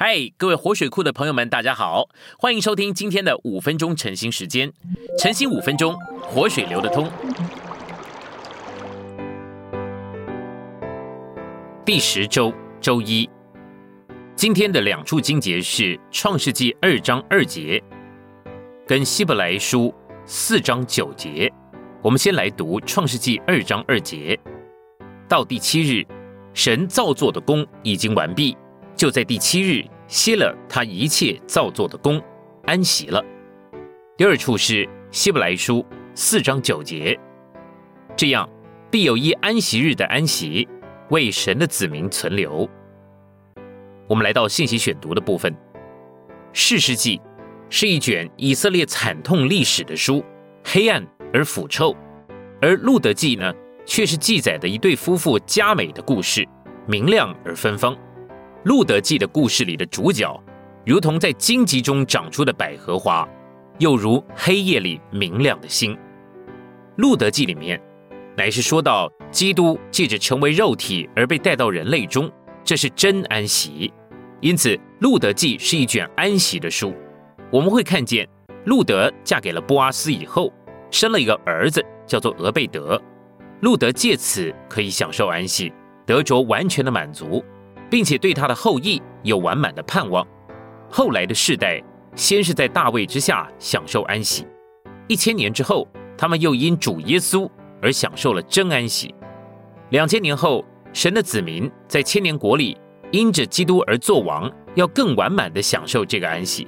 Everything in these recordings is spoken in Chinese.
嗨，各位活水库的朋友们，大家好，欢迎收听今天的五分钟晨兴时间。晨兴五分钟，活水流得通。第十周周一，今天的两处经节是创世纪二章二节，跟希伯来书四章九节。我们先来读创世纪二章二节，到第七日，神造作的功已经完毕。就在第七日歇了他一切造作的功，安息了。第二处是希伯来书四章九节，这样必有一安息日的安息，为神的子民存留。我们来到信息选读的部分，《世世记》是一卷以色列惨痛历史的书，黑暗而腐臭；而《路德记》呢，却是记载的一对夫妇佳美的故事，明亮而芬芳。路德记的故事里的主角，如同在荆棘中长出的百合花，又如黑夜里明亮的星。路德记里面，乃是说到基督借着成为肉体而被带到人类中，这是真安息。因此，路德记是一卷安息的书。我们会看见，路德嫁给了波阿斯以后，生了一个儿子，叫做俄贝德。路德借此可以享受安息，得着完全的满足。并且对他的后裔有完满的盼望。后来的世代，先是在大卫之下享受安息，一千年之后，他们又因主耶稣而享受了真安息。两千年后，神的子民在千年国里因着基督而作王，要更完满的享受这个安息。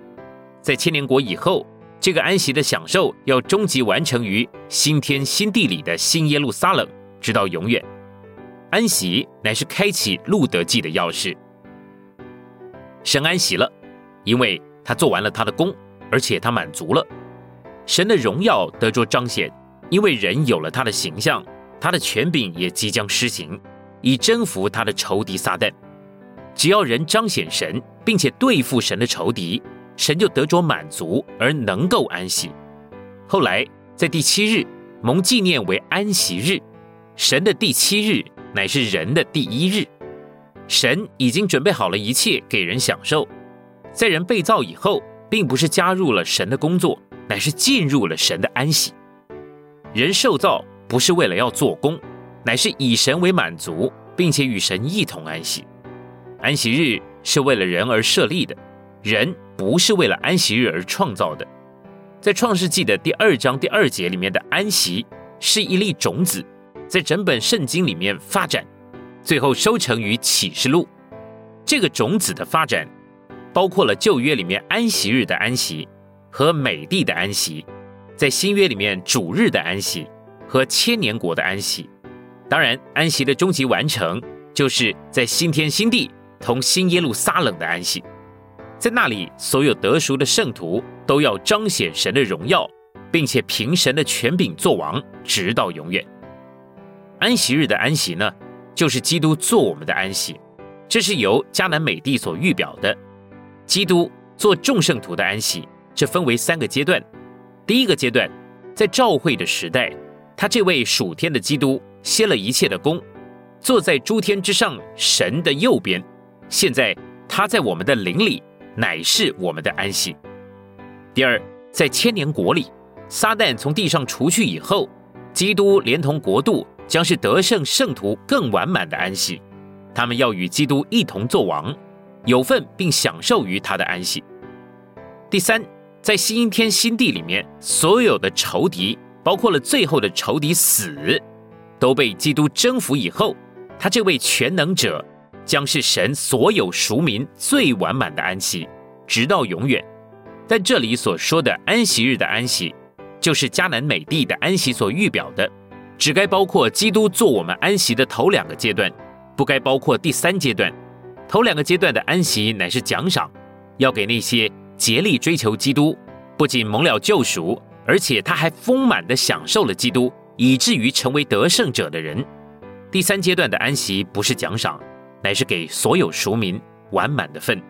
在千年国以后，这个安息的享受要终极完成于新天新地里的新耶路撒冷，直到永远。安息乃是开启路德记的钥匙。神安息了，因为他做完了他的功，而且他满足了。神的荣耀得着彰显，因为人有了他的形象，他的权柄也即将施行，以征服他的仇敌撒旦。只要人彰显神，并且对付神的仇敌，神就得着满足而能够安息。后来在第七日蒙纪念为安息日，神的第七日。乃是人的第一日，神已经准备好了一切给人享受。在人被造以后，并不是加入了神的工作，乃是进入了神的安息。人受造不是为了要做工，乃是以神为满足，并且与神一同安息。安息日是为了人而设立的，人不是为了安息日而创造的。在创世纪的第二章第二节里面的安息，是一粒种子。在整本圣经里面发展，最后收成于启示录。这个种子的发展，包括了旧约里面安息日的安息和美地的安息，在新约里面主日的安息和千年国的安息。当然，安息的终极完成，就是在新天新地同新耶路撒冷的安息。在那里，所有得赎的圣徒都要彰显神的荣耀，并且凭神的权柄作王，直到永远。安息日的安息呢，就是基督做我们的安息，这是由迦南美地所预表的。基督做众圣徒的安息，这分为三个阶段。第一个阶段，在召会的时代，他这位属天的基督歇了一切的功，坐在诸天之上神的右边。现在他在我们的灵里，乃是我们的安息。第二，在千年国里，撒旦从地上除去以后，基督连同国度。将是得胜圣徒更完满的安息，他们要与基督一同作王，有份并享受于他的安息。第三，在新天新地里面，所有的仇敌，包括了最后的仇敌死，都被基督征服以后，他这位全能者将是神所有赎民最完满的安息，直到永远。但这里所说的安息日的安息，就是迦南美地的安息所预表的。只该包括基督做我们安息的头两个阶段，不该包括第三阶段。头两个阶段的安息乃是奖赏，要给那些竭力追求基督，不仅蒙了救赎，而且他还丰满的享受了基督，以至于成为得胜者的人。第三阶段的安息不是奖赏，乃是给所有赎民完满的份。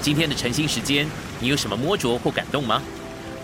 今天的晨兴时间，你有什么摸着或感动吗？